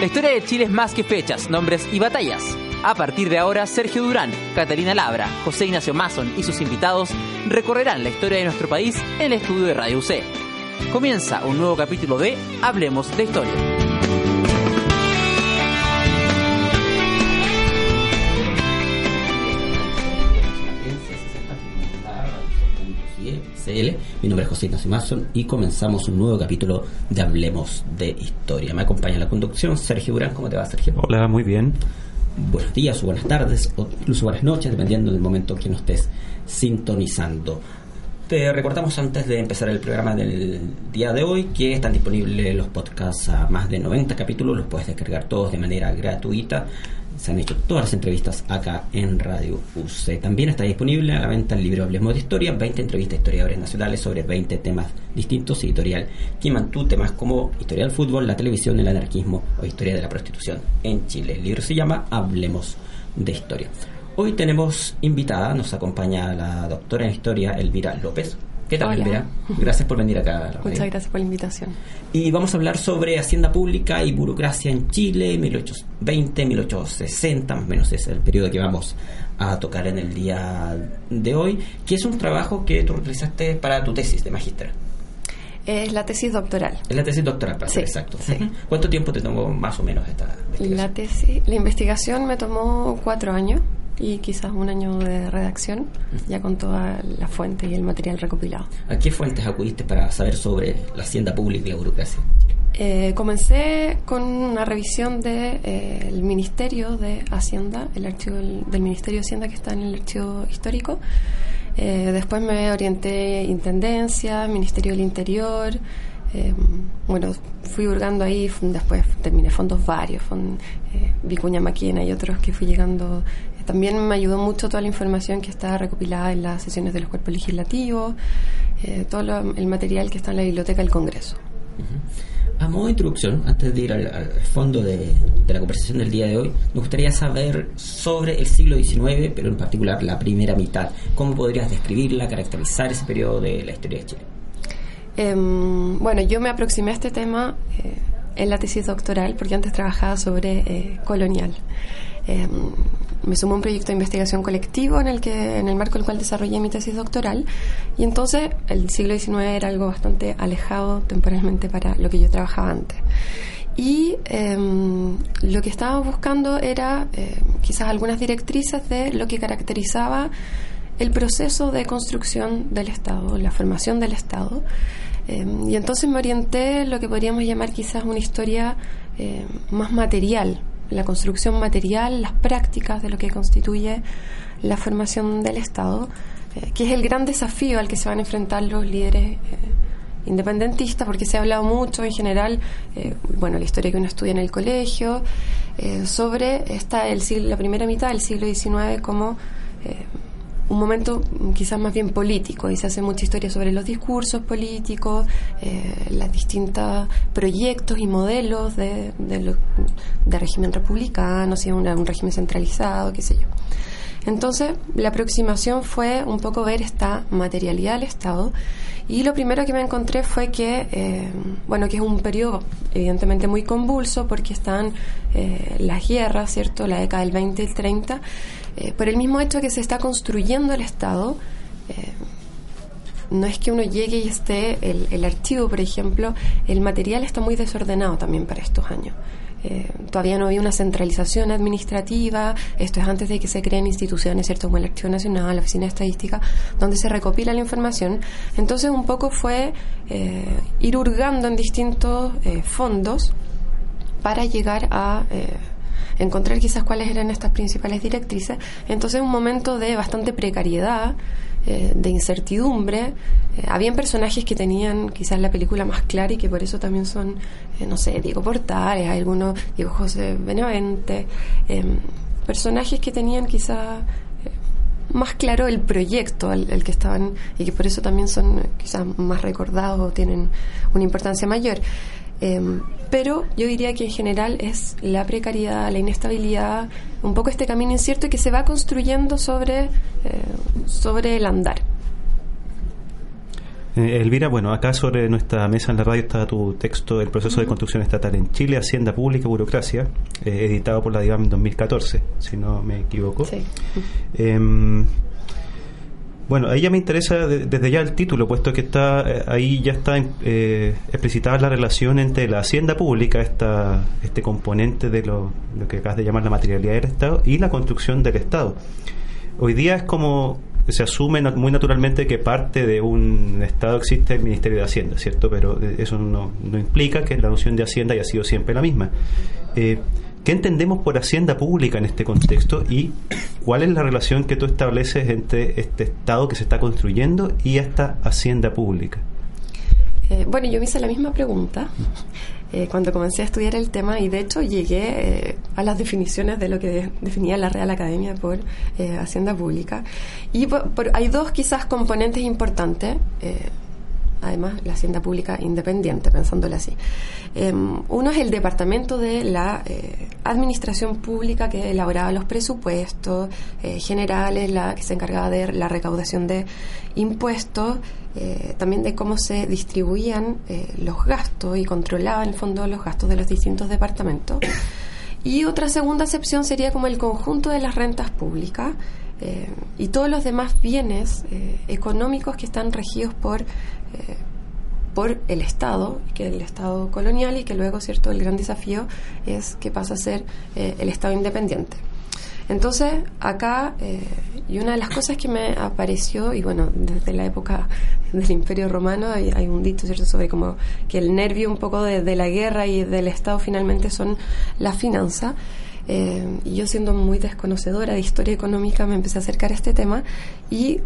La historia de Chile es más que fechas, nombres y batallas. A partir de ahora, Sergio Durán, Catalina Labra, José Ignacio Mason y sus invitados recorrerán la historia de nuestro país en el estudio de Radio UC. Comienza un nuevo capítulo de Hablemos de Historia. Mi nombre es José Ignacio Mason y comenzamos un nuevo capítulo de Hablemos de Historia. Me acompaña en la conducción Sergio Durán. ¿Cómo te va, Sergio? Hola, muy bien. Buenos días o buenas tardes o incluso buenas noches, dependiendo del momento que nos estés sintonizando. Te recordamos antes de empezar el programa del día de hoy que están disponibles los podcasts a más de 90 capítulos, los puedes descargar todos de manera gratuita se han hecho todas las entrevistas acá en Radio UC. También está disponible a la venta el libro Hablemos de Historia, 20 entrevistas a historiadores nacionales sobre 20 temas distintos, editorial mantuvo temas como historia del fútbol, la televisión, el anarquismo o historia de la prostitución en Chile. El libro se llama Hablemos de Historia. Hoy tenemos invitada, nos acompaña la doctora en historia Elvira López. ¿Qué tal, Elvira? Gracias por venir acá. Muchas gracias por la invitación. Y vamos a hablar sobre hacienda pública y burocracia en Chile, 1820, 1860, más o menos es el periodo que vamos a tocar en el día de hoy, que es un trabajo que tú realizaste para tu tesis de magíster. Es la tesis doctoral. Es la tesis doctoral, para ser exacto. ¿Cuánto tiempo te tomó más o menos esta investigación? La tesis, la investigación me tomó cuatro años y quizás un año de redacción, ya con toda la fuente y el material recopilado. ¿A qué fuentes acudiste para saber sobre la hacienda pública y la burocracia? Eh, comencé con una revisión del de, eh, el Ministerio de Hacienda, el archivo del, Ministerio de Hacienda que está en el archivo histórico. Eh, después me orienté Intendencia, Ministerio del Interior. bueno, fui hurgando ahí, después terminé fondos varios, Vicuña Maquina y otros que fui llegando también me ayudó mucho toda la información que está recopilada en las sesiones de los cuerpos legislativos, eh, todo el material que está en la biblioteca del Congreso. A modo de introducción, antes de ir al, fondo de, la conversación del día de hoy, me gustaría saber sobre el siglo XIX, pero en particular la primera mitad. ¿Cómo podrías describirla, caracterizar ese periodo de la historia de Chile? Em, bueno, yo me aproximé a este tema eh, en la tesis doctoral porque antes trabajaba sobre eh, colonial. Em, me sumó un proyecto de investigación colectivo en el que en el marco del cual desarrollé mi tesis doctoral y entonces el siglo XIX era algo bastante alejado temporalmente para lo que yo trabajaba antes y em, lo que estaba buscando era eh, quizás algunas directrices de lo que caracterizaba el proceso de construcción del Estado, la formación del Estado. Em, y entonces me orienté lo que podríamos llamar quizás una historia eh, más material, la construcción material, las prácticas de lo que constituye la formación del Estado, eh, que es el gran desafío al que se van a enfrentar los líderes eh, independentistas, porque se ha hablado mucho en general, eh, bueno, la historia que uno estudia en el colegio, sobre esta, el la primera mitad del siglo XIX como un momento quizás más bien político y se hace mucha historia sobre los discursos políticos, eh, los distintos proyectos y modelos de, de, régimen republicano, si un, un régimen centralizado, qué sé yo. Entonces, la aproximación fue un poco ver esta materialidad del Estado y lo primero que me encontré fue que, eh, bueno, que es un periodo evidentemente muy convulso porque están eh, las guerras, ¿cierto? La década del 20 y el 30 eh, por el mismo hecho que se está construyendo el Estado, eh, no es que uno llegue y esté el, archivo, por ejemplo, el material está muy desordenado también para estos años. Eh, todavía no había una centralización administrativa, esto es antes de que se creen instituciones, ¿cierto? Como el Archivo Nacional, la Oficina Estadística, donde se recopila la información. Entonces, un poco fue ir hurgando en distintos fondos para llegar a encontrar quizás cuáles eran estas principales directrices. Entonces, un momento de bastante precariedad, eh, de incertidumbre. Eh, habían personajes que tenían quizás la película más clara y que por eso también son, eh, no sé, Diego Portales, algunos, Diego José Benavente, em, personajes que tenían quizás más claro el proyecto al, que estaban y que por eso también son quizás más recordados o tienen una importancia mayor. Em, pero yo diría que en general es la precariedad, la inestabilidad, un poco este camino incierto que se va construyendo sobre, eh, sobre el andar. Eh, Elvira, bueno, acá sobre nuestra mesa en la radio está tu texto El proceso de construcción estatal en Chile, Hacienda Pública y Burocracia, eh, editado por la DIVAM en 2014, si no me equivoco. Sí. Em, bueno, ahí ya me interesa desde ya el título, puesto que está eh, ahí ya está eh, explicitada la relación entre la hacienda pública, esta, este componente de lo, que acabas de llamar la materialidad del Estado, y la construcción del Estado. Hoy día es como se asume muy naturalmente que parte de un Estado existe el Ministerio de Hacienda, ¿cierto? Pero eh, eso no, no implica que la noción de Hacienda haya sido siempre la misma. ¿Qué entendemos por hacienda pública en este contexto y cuál es la relación que tú estableces entre este Estado que se está construyendo y esta hacienda pública? Eh, bueno, yo me hice la misma pregunta eh, cuando comencé a estudiar el tema y de hecho llegué eh, a las definiciones de lo que definía la Real Academia por hacienda pública. Y hay dos quizás componentes importantes además la hacienda pública independiente, pensándolo así. Em, uno es el departamento de la eh, administración pública que elaboraba los presupuestos eh, generales, la que se encargaba de la recaudación de impuestos, eh, también de cómo se distribuían los gastos y controlaba en el fondo los gastos de los distintos departamentos. Y otra segunda acepción sería como el conjunto de las rentas públicas, y todos los demás bienes económicos que están regidos por eh, por el Estado, que es el Estado colonial y que luego, cierto, el gran desafío es que pasa a ser eh, el Estado independiente. Entonces, acá, eh, y una de las cosas que me apareció, y bueno, desde la época del Imperio Romano hay, un dito, ¿cierto?, sobre como que el nervio un poco de, de la guerra y del Estado finalmente son la finanza. y yo siendo muy desconocedora de historia económica me empecé a acercar a este tema y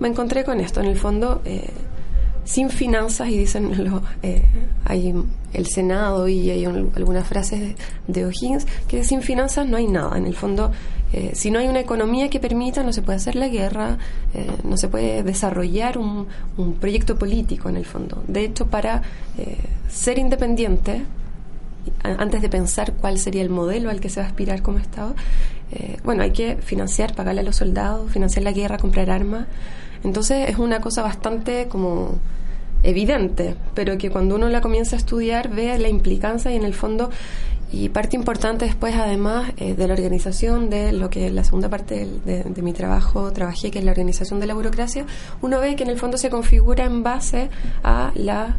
me encontré con esto. En el fondo, sin finanzas, y dicen eh, hay el Senado y hay algunas frases de, O'Higgins, que sin finanzas no hay nada. En el fondo, eh, si no hay una economía que permita, no se puede hacer la guerra, eh, no se puede desarrollar un, un, proyecto político en el fondo. De hecho, para ser independiente, antes de pensar cuál sería el modelo al que se va a aspirar como Estado, bueno, hay que financiar, pagarle a los soldados, financiar la guerra, comprar armas. Entonces es una cosa bastante como evidente, pero que cuando uno la comienza a estudiar ve la implicancia y en el fondo y parte importante después además eh, de la organización de lo que la segunda parte de, mi trabajo trabajé que es la organización de la burocracia uno ve que en el fondo se configura en base a la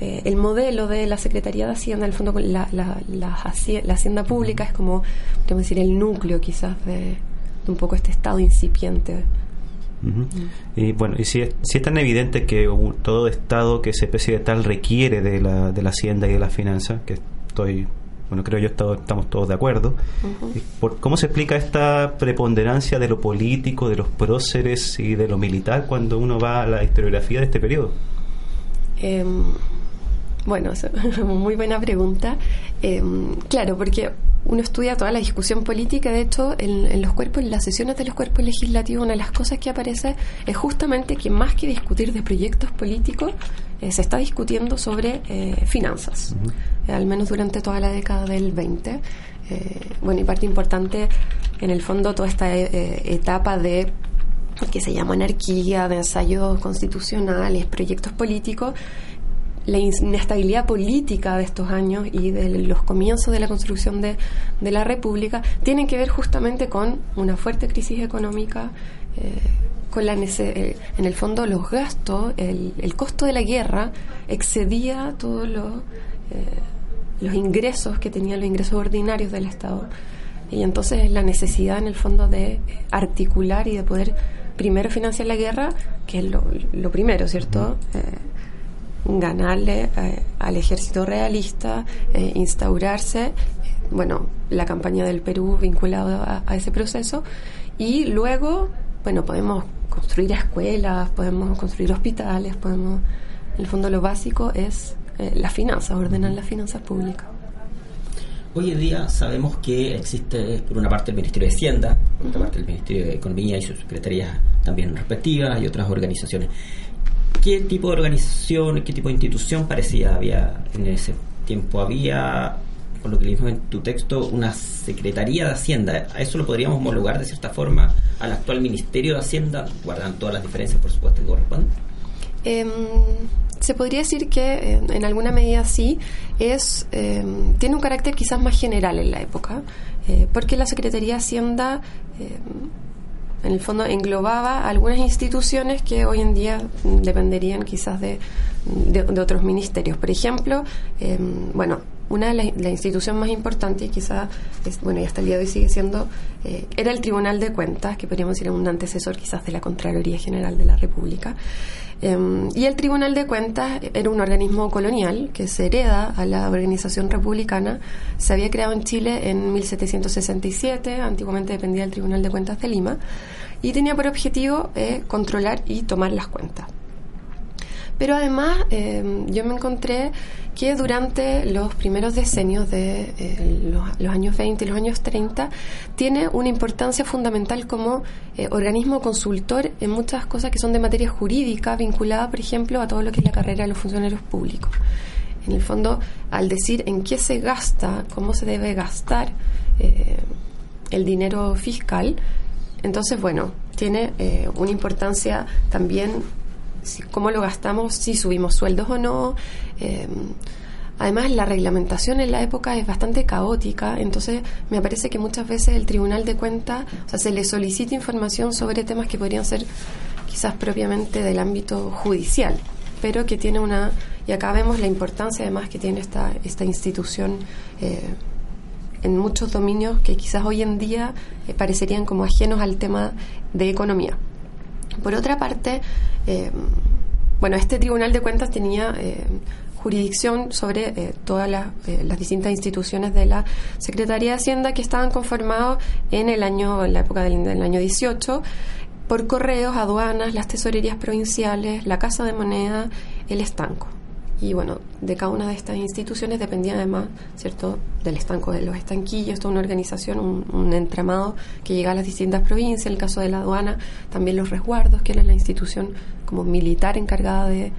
eh, el modelo de la Secretaría de Hacienda, en el fondo la, la, la, Hacienda Pública es como, podemos decir, el núcleo quizás de, de un poco este estado incipiente y bueno, y si es, si es tan evidente que todo Estado que se especie de tal requiere de la, de la hacienda y de la finanza, que estoy, bueno, creo yo estamos todos de acuerdo, por, ¿cómo se explica esta preponderancia de lo político, de los próceres y de lo militar cuando uno va a la historiografía de este periodo? Em, bueno, muy buena pregunta. Em, claro, porque uno estudia toda la discusión política, de hecho, en, los cuerpos, en las sesiones de los cuerpos legislativos, una de las cosas que aparece es justamente que más que discutir de proyectos políticos, eh, se está discutiendo sobre eh, finanzas, eh, al menos durante toda la década del 20. bueno, y parte importante, en el fondo, toda esta etapa de que se llama anarquía, de ensayos constitucionales, proyectos políticos, la inestabilidad política de estos años y de los comienzos de la construcción de, la República tienen que ver justamente con una fuerte crisis económica, eh, con la eh, en el fondo los gastos, el, el, costo de la guerra excedía todos los, eh, los ingresos que tenían los ingresos ordinarios del Estado. Y entonces la necesidad en el fondo de articular y de poder primero financiar la guerra, que es lo, lo primero, ¿cierto? Ganarle eh, al ejército realista, eh, instaurarse, bueno, la campaña del Perú vinculada a, ese proceso, y luego, bueno, podemos construir escuelas, podemos construir hospitales, podemos, en el fondo lo básico es eh, las finanzas, ordenar las finanzas públicas. Hoy en día sabemos que existe, por una parte, el Ministerio de Hacienda, por otra parte, el Ministerio de Economía y sus secretarías también respectivas y otras organizaciones qué tipo de organización, qué tipo de institución parecía había en ese tiempo? Había, por lo que leímos en tu texto, una Secretaría de Hacienda. ¿A eso lo podríamos homologar de cierta forma al actual Ministerio de Hacienda, guardando todas las diferencias, por supuesto, que corresponden? Em, se podría decir que en alguna medida sí, es, em, tiene un carácter quizás más general en la época, eh, porque la Secretaría de Hacienda em, en el fondo englobaba algunas instituciones que hoy en día dependerían quizás de, de, otros ministerios. Por ejemplo, bueno, una de las la instituciones más importantes, y quizás, bueno, y hasta el día de hoy sigue siendo, eh, era el Tribunal de Cuentas, que podríamos decir un antecesor quizás de la Contraloría General de la República. Em, y el Tribunal de Cuentas era un organismo colonial que se hereda a la organización republicana. Se había creado en Chile en 1767, antiguamente dependía del Tribunal de Cuentas de Lima, y tenía por objetivo eh, controlar y tomar las cuentas. Pero además em, yo me encontré que durante los primeros decenios de eh, los, años 20 y los años 30 tiene una importancia fundamental como eh, organismo consultor en muchas cosas que son de materia jurídica vinculada, por ejemplo, a todo lo que es la carrera de los funcionarios públicos. En el fondo, al decir en qué se gasta, cómo se debe gastar eh, el dinero fiscal, entonces, bueno, tiene una importancia también cómo lo gastamos, si subimos sueldos o no. Eh, además, la reglamentación en la época es bastante caótica, entonces me parece que muchas veces el Tribunal de Cuentas, o sea, se le solicita información sobre temas que podrían ser quizás propiamente del ámbito judicial, pero que tiene una, y acá vemos la importancia además que tiene esta, esta institución. Eh, en muchos dominios que quizás hoy en día eh, parecerían como ajenos al tema de economía. Por otra parte, eh, bueno, este Tribunal de Cuentas tenía eh, jurisdicción sobre eh, todas las, distintas instituciones de la Secretaría de Hacienda que estaban conformados en el año, en la época del, del año 18, por correos, aduanas, las tesorerías provinciales, la Casa de Moneda, el estanco. Y bueno, de cada una de estas instituciones dependía además, ¿cierto?, del estanco de los estanquillos, toda una organización, un, entramado que llega a las distintas provincias. El caso de la aduana, también los resguardos, que era la institución como militar encargada de eh,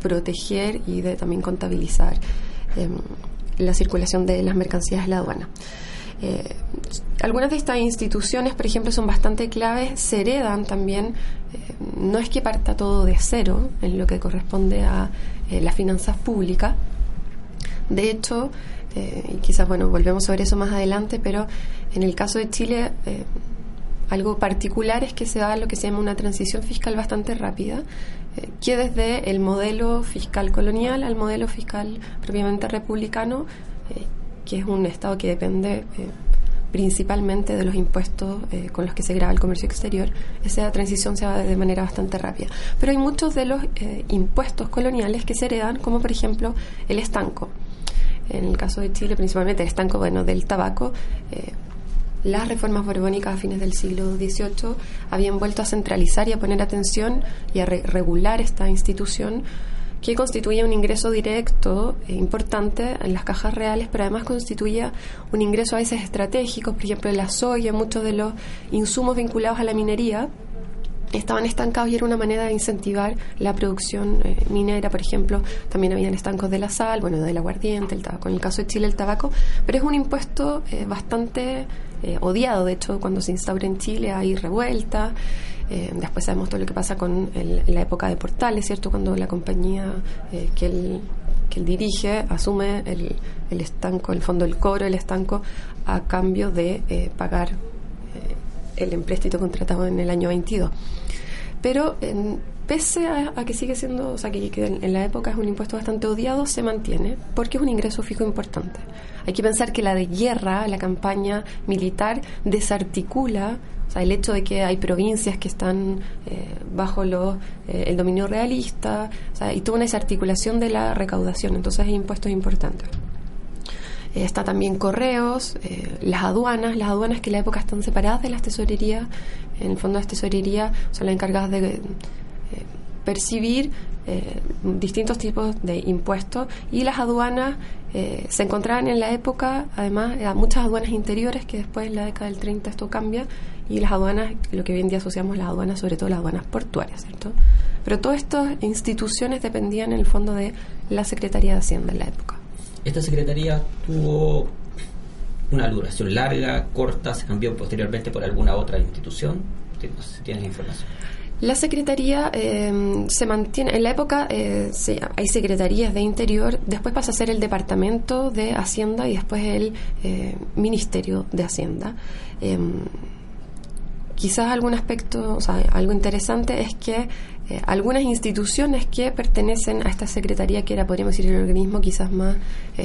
proteger y de también contabilizar em, la circulación de las mercancías de la aduana. Eh, algunas de estas instituciones, por ejemplo, son bastante claves, se heredan también, eh, no es que parta todo de cero en lo que corresponde a eh, las finanzas públicas. De hecho, y quizás, bueno, volvemos sobre eso más adelante, pero en el caso de Chile, algo particular es que se da lo que se llama una transición fiscal bastante rápida, que desde el modelo fiscal colonial al modelo fiscal propiamente republicano que es un Estado que depende eh, principalmente de los impuestos eh, con los que se graba el comercio exterior, esa transición se va de manera bastante rápida. Pero hay muchos de los eh, impuestos coloniales que se heredan, como por ejemplo el estanco. En el caso de Chile, principalmente el estanco bueno, del tabaco, las reformas borbónicas a fines del siglo XVIII habían vuelto a centralizar y a poner atención y a regular esta institución que constituía un ingreso directo e importante en las cajas reales, pero además constituía un ingreso a veces estratégico, por ejemplo, la soya, muchos de los insumos vinculados a la minería estaban estancados y era una manera de incentivar la producción eh, minera, por ejemplo, también habían estancos de la sal, bueno, del aguardiente, el tabaco, en el caso de Chile el tabaco, pero es un impuesto eh, bastante eh, odiado, de hecho cuando se instaura en Chile hay revuelta, eh, después sabemos todo lo que pasa con la época de Portales, ¿cierto? Cuando la compañía eh, que, él, que él dirige asume el, el estanco, el fondo del cobro, el estanco, a cambio de eh, pagar el empréstito contratado en el año 22. Pero pese a, que sigue siendo, o sea, que, en, la época es un impuesto bastante odiado, se mantiene porque es un ingreso fijo importante. Hay que pensar que la de guerra, la campaña militar, desarticula el hecho de que hay provincias que están eh, bajo los, eh, el dominio realista, y toda una desarticulación de la recaudación, entonces hay impuestos importantes. Eh, está también correos, las aduanas, las aduanas que en la época están separadas de las tesorerías, en el fondo las tesorerías son las encargadas de percibir distintos tipos de impuestos y las aduanas se encontraban en la época, además, muchas aduanas interiores que después en la década del 30 esto cambia y las aduanas, lo que hoy en día asociamos las aduanas, sobre todo las aduanas portuarias, ¿cierto? Pero todas estas instituciones dependían en el fondo de la Secretaría de Hacienda en la época. Esta Secretaría tuvo una duración larga, corta, se cambió posteriormente por alguna otra institución. ¿Tienes información? La Secretaría em, se mantiene, en la época eh, hay secretarías de Interior, después pasa a ser el Departamento de Hacienda y después el eh, Ministerio de Hacienda. Quizás algún aspecto, o sea, algo interesante es que eh, algunas instituciones que pertenecen a esta secretaría, que era, podríamos decir, el organismo quizás más,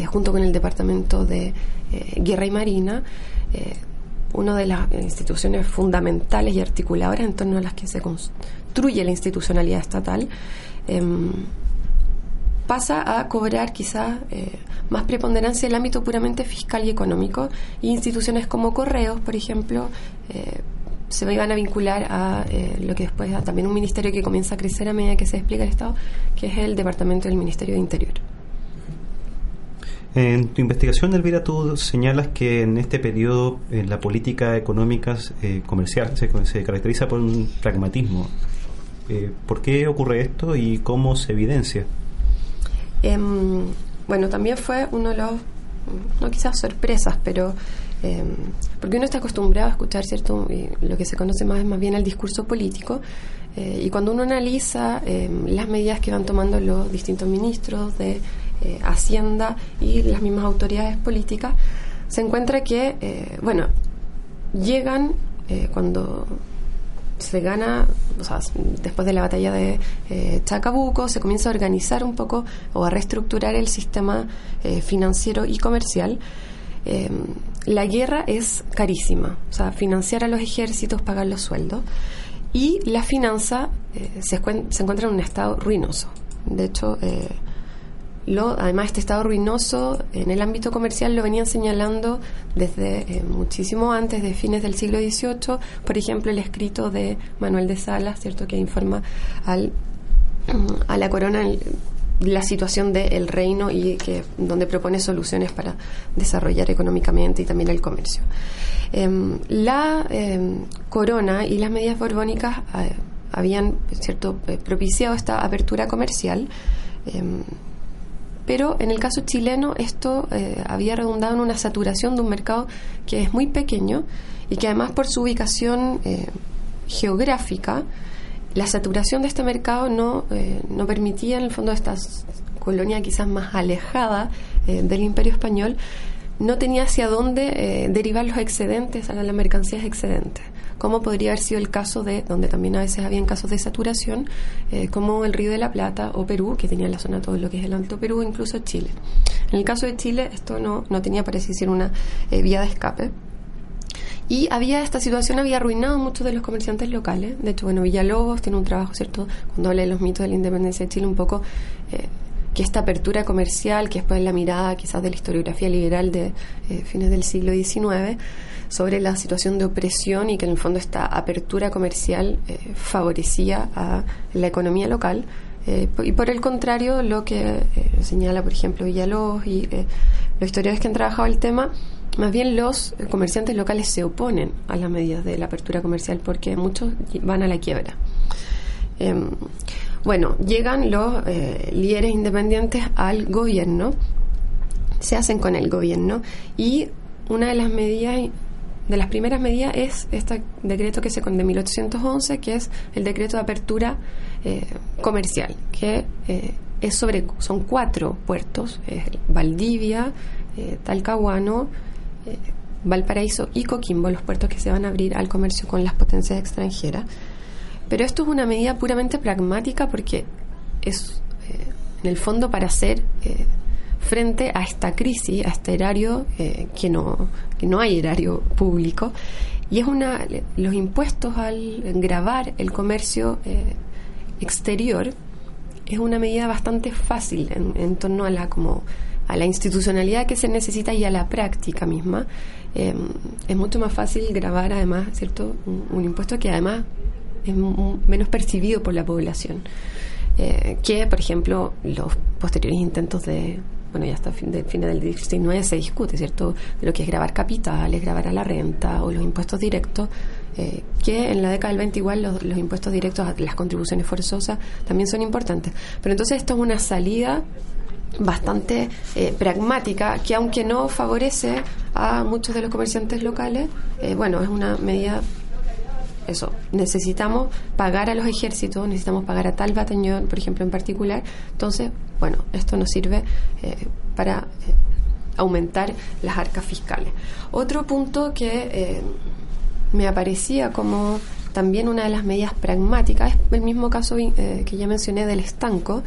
junto con el Departamento de Guerra y Marina, una de las instituciones fundamentales y articuladoras en torno a las que se construye la institucionalidad estatal, em, pasa a cobrar quizás eh, más preponderancia el ámbito puramente fiscal y económico. Y instituciones como correos, por ejemplo, eh, se iban a vincular a eh, lo que después también un ministerio que comienza a crecer a medida que se explica el Estado, que es el Departamento del Ministerio de Interior. En tu investigación, Elvira, tú señalas que en este periodo la política económica eh, comercial se, caracteriza por un pragmatismo. Eh, ¿Por qué ocurre esto y cómo se evidencia? Em, bueno, también fue uno de los, no quizás sorpresas, pero em, porque uno está acostumbrado a escuchar, ¿cierto? lo que se conoce más, más bien el discurso político. Eh, y cuando uno analiza em, las medidas que van tomando los distintos ministros de eh, Hacienda y las mismas autoridades políticas, se encuentra que, eh, bueno, llegan cuando se gana, o sea, después de la batalla de Chacabuco, se comienza a organizar un poco o a reestructurar el sistema financiero y comercial. La guerra es carísima, o sea, financiar a los ejércitos, pagar los sueldos, y la finanza se, se, encuentra en un estado ruinoso. De hecho, además, este estado ruinoso en el ámbito comercial lo venían señalando desde eh, muchísimo antes, de fines del siglo XVIII. Por ejemplo, el escrito de Manuel de Salas, ¿cierto? que informa al, a la corona la situación del reino y que donde propone soluciones para desarrollar económicamente y también el comercio. Em, la em, corona y las medidas borbónicas eh, habían cierto eh, propiciado esta apertura comercial em, pero en el caso chileno esto eh, había redundado en una saturación de un mercado que es muy pequeño y que además por su ubicación geográfica, la saturación de este mercado no, eh, no permitía en el fondo esta colonia quizás más alejada del imperio español, no tenía hacia dónde derivar los excedentes, a las mercancías excedentes como podría haber sido el caso de, donde también a veces habían casos de saturación, eh, como el Río de la Plata o Perú, que tenía en la zona todo lo que es el Alto Perú, incluso Chile. En el caso de Chile, esto no, no tenía, parece decir, una eh, vía de escape. Y había esta situación había arruinado a muchos de los comerciantes locales. De hecho, bueno, Villalobos tiene un trabajo, ¿cierto? Cuando habla de los mitos de la independencia de Chile, un poco eh, que esta apertura comercial, que después la mirada quizás de la historiografía liberal de fines del siglo XIX, sobre la situación de opresión y que en el fondo esta apertura comercial eh, favorecía a la economía local. Eh, y por el contrario, lo que eh, señala, por ejemplo, Villalobos y los historiadores que han trabajado el tema, más bien los comerciantes locales se oponen a las medidas de la apertura comercial porque muchos van a la quiebra. Em, bueno, llegan los líderes independientes al gobierno, se hacen con el gobierno y una de las medidas de las primeras medidas es este decreto que se con de 1811, que es el decreto de apertura eh, comercial, que eh, es sobre son cuatro puertos, Valdivia, eh, Talcahuano, Valparaíso y Coquimbo, los puertos que se van a abrir al comercio con las potencias extranjeras. Pero esto es una medida puramente pragmática porque es en el fondo para hacer frente a esta crisis, a este erario, eh, que, no, que no hay erario público, y es una, los impuestos al grabar el comercio eh, exterior es una medida bastante fácil en, torno a la como a la institucionalidad que se necesita y a la práctica misma. Eh, es mucho más fácil grabar además, ¿cierto? Un, impuesto que además es menos percibido por la población. que, por ejemplo, los posteriores intentos de, bueno, ya hasta fin, de, fin del 19 se discute, ¿cierto?, de lo que es grabar capitales, grabar a la renta o los impuestos directos, eh, que en la década del 20 igual los, impuestos directos, las contribuciones forzosas también son importantes. Pero entonces esto es una salida bastante eh, pragmática que aunque no favorece a muchos de los comerciantes locales, eh, bueno, es una medida eso, necesitamos pagar a los ejércitos, necesitamos pagar a tal batallón, por ejemplo, en particular. Entonces, bueno, esto nos sirve eh, para eh, aumentar las arcas fiscales. Otro punto que me aparecía como también una de las medidas pragmáticas es el mismo caso que ya mencioné del estanco.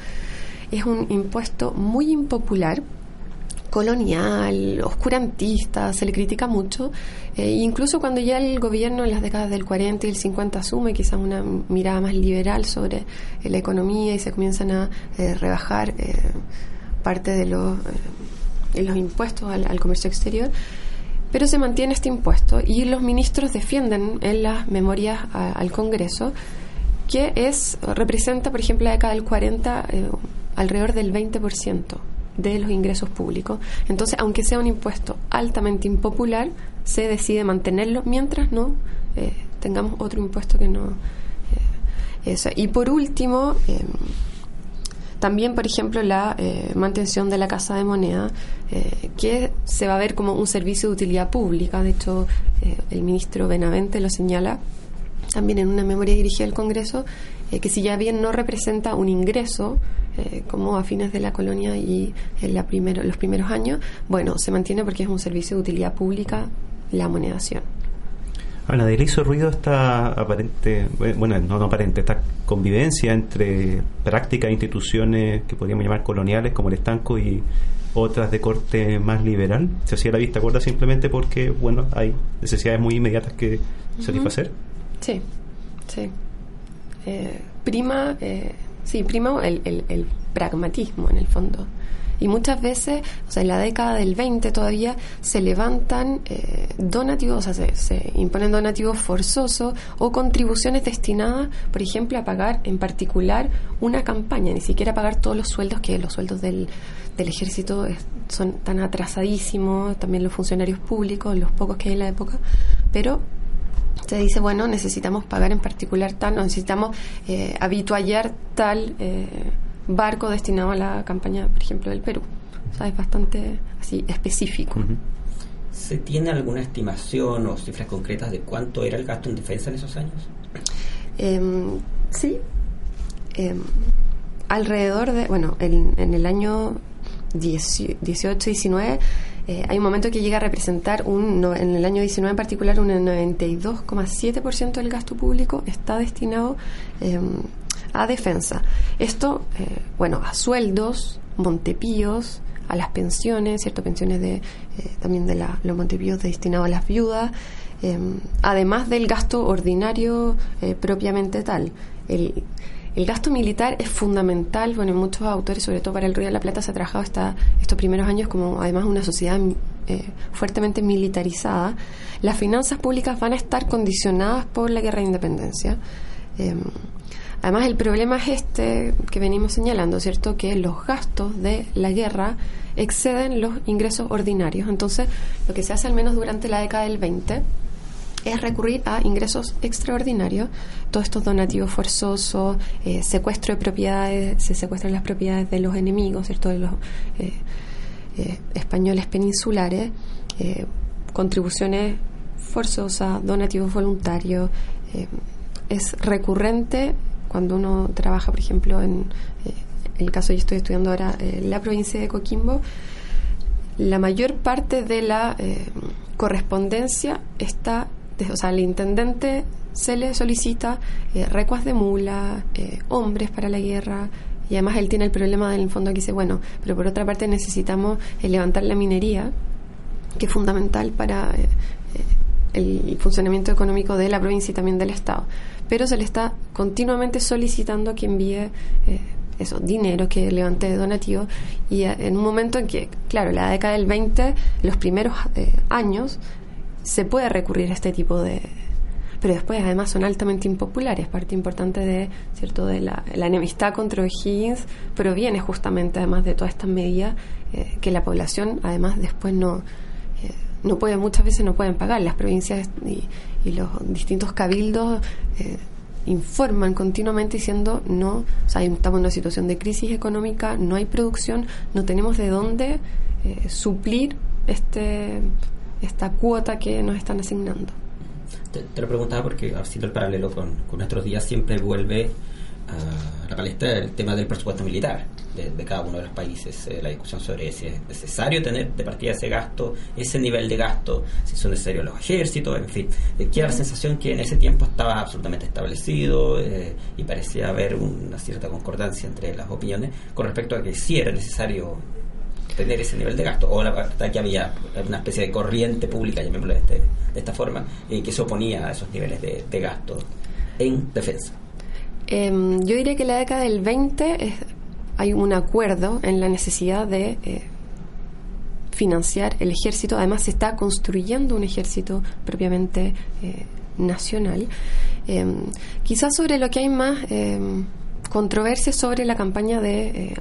Es un impuesto muy impopular colonial, oscurantista, se le critica mucho. Eh, incluso cuando ya el gobierno en las décadas del 40 y el 50 asume quizás una mirada más liberal sobre eh, la economía y se comienzan a eh, rebajar parte de los, los impuestos al, comercio exterior, pero se mantiene este impuesto y los ministros defienden en las memorias al Congreso que es representa, por ejemplo, la década del 40 alrededor del 20% de los ingresos públicos. Entonces, aunque sea un impuesto altamente impopular, se decide mantenerlo mientras no eh, tengamos otro impuesto que no... Eh, y por último, em, también, por ejemplo, la eh, mantención de la casa de moneda, que se va a ver como un servicio de utilidad pública. De hecho, el ministro Benavente lo señala también en una memoria dirigida al Congreso, que si ya bien no representa un ingreso, eh, como a fines de la colonia y en la primero, los primeros años, bueno, se mantiene porque es un servicio de utilidad pública la monedación. Ana, de hizo ruido esta aparente, bueno, no, no, aparente, esta convivencia entre prácticas e instituciones que podríamos llamar coloniales como el estanco y otras de corte más liberal. Se hacía la vista gorda simplemente porque, bueno, hay necesidades muy inmediatas que satisfacer. Sí, sí. Eh, prima eh, Sí, primero el, el, pragmatismo en el fondo. Y muchas veces, o sea, en la década del 20 todavía se levantan eh, donativos, o sea, se, imponen donativos forzosos o contribuciones destinadas, por ejemplo, a pagar en particular una campaña, ni siquiera pagar todos los sueldos, que los sueldos del, del ejército son tan atrasadísimos, también los funcionarios públicos, los pocos que hay en la época, pero se dice, bueno, necesitamos pagar en particular tal, necesitamos eh, habituallar tal eh, barco destinado a la campaña, por ejemplo, del Perú. O sea, es bastante así específico. ¿Se tiene alguna estimación o cifras concretas de cuánto era el gasto en defensa en esos años? Em, sí. Em, alrededor de, bueno, en, en el año 18-19 eh, hay un momento que llega a representar, un, en el año 19 en particular, un 92,7% del gasto público está destinado em, a defensa. Esto, eh, bueno, a sueldos, montepíos, a las pensiones, ¿cierto? Pensiones de, eh, también de la, los montepíos destinados a las viudas, em, además del gasto ordinario propiamente tal. El, el gasto militar es fundamental, bueno, muchos autores, sobre todo para el Río de la Plata, se ha trabajado esta, estos primeros años como además una sociedad eh, fuertemente militarizada. Las finanzas públicas van a estar condicionadas por la guerra de independencia. Em, además, el problema es este que venimos señalando, ¿cierto? Que los gastos de la guerra exceden los ingresos ordinarios. Entonces, lo que se hace al menos durante la década del 20 es recurrir a ingresos extraordinarios, todos estos donativos forzosos, eh, secuestro de propiedades, se secuestran las propiedades de los enemigos, ¿cierto? de los eh, eh, españoles peninsulares, contribuciones forzosas, donativos voluntarios. es recurrente cuando uno trabaja, por ejemplo, en el caso yo estoy estudiando ahora la provincia de Coquimbo, la mayor parte de la correspondencia está o sea, al intendente se le solicita eh, recuas de mula, eh, hombres para la guerra, y además él tiene el problema del fondo que dice, bueno, pero por otra parte necesitamos eh, levantar la minería, que es fundamental para el funcionamiento económico de la provincia y también del Estado. Pero se le está continuamente solicitando que envíe eso, dinero, que levante donativo, y en un momento en que, claro, la década del 20, los primeros años, se puede recurrir a este tipo de pero después además son altamente impopulares parte importante de cierto de la, enemistad contra O'Higgins proviene justamente además de todas estas medidas eh, que la población además después no eh, no puede muchas veces no pueden pagar. Las provincias y, los distintos cabildos eh, informan continuamente diciendo no o sea estamos en una situación de crisis económica no hay producción no tenemos de dónde suplir este esta cuota que nos están asignando. Te, lo preguntaba porque haciendo el paralelo con, nuestros días siempre vuelve a la palestra el tema del presupuesto militar de, cada uno de los países, eh, la discusión sobre si es necesario tener de partida ese gasto, ese nivel de gasto, si son necesarios los ejércitos, en fin. Eh, queda la sensación que en ese tiempo estaba absolutamente establecido eh, y parecía haber una cierta concordancia entre las opiniones con respecto a que sí era necesario tener ese nivel de gasto, o la que había una especie de corriente pública, llamémoslo de, este, de esta forma, que se oponía a esos niveles de, gasto en defensa. Em, yo diría que la década del 20 hay un acuerdo en la necesidad de eh, financiar el ejército. Además, se está construyendo un ejército propiamente eh, nacional. Em, quizás sobre lo que hay más em, controversia sobre la campaña de eh,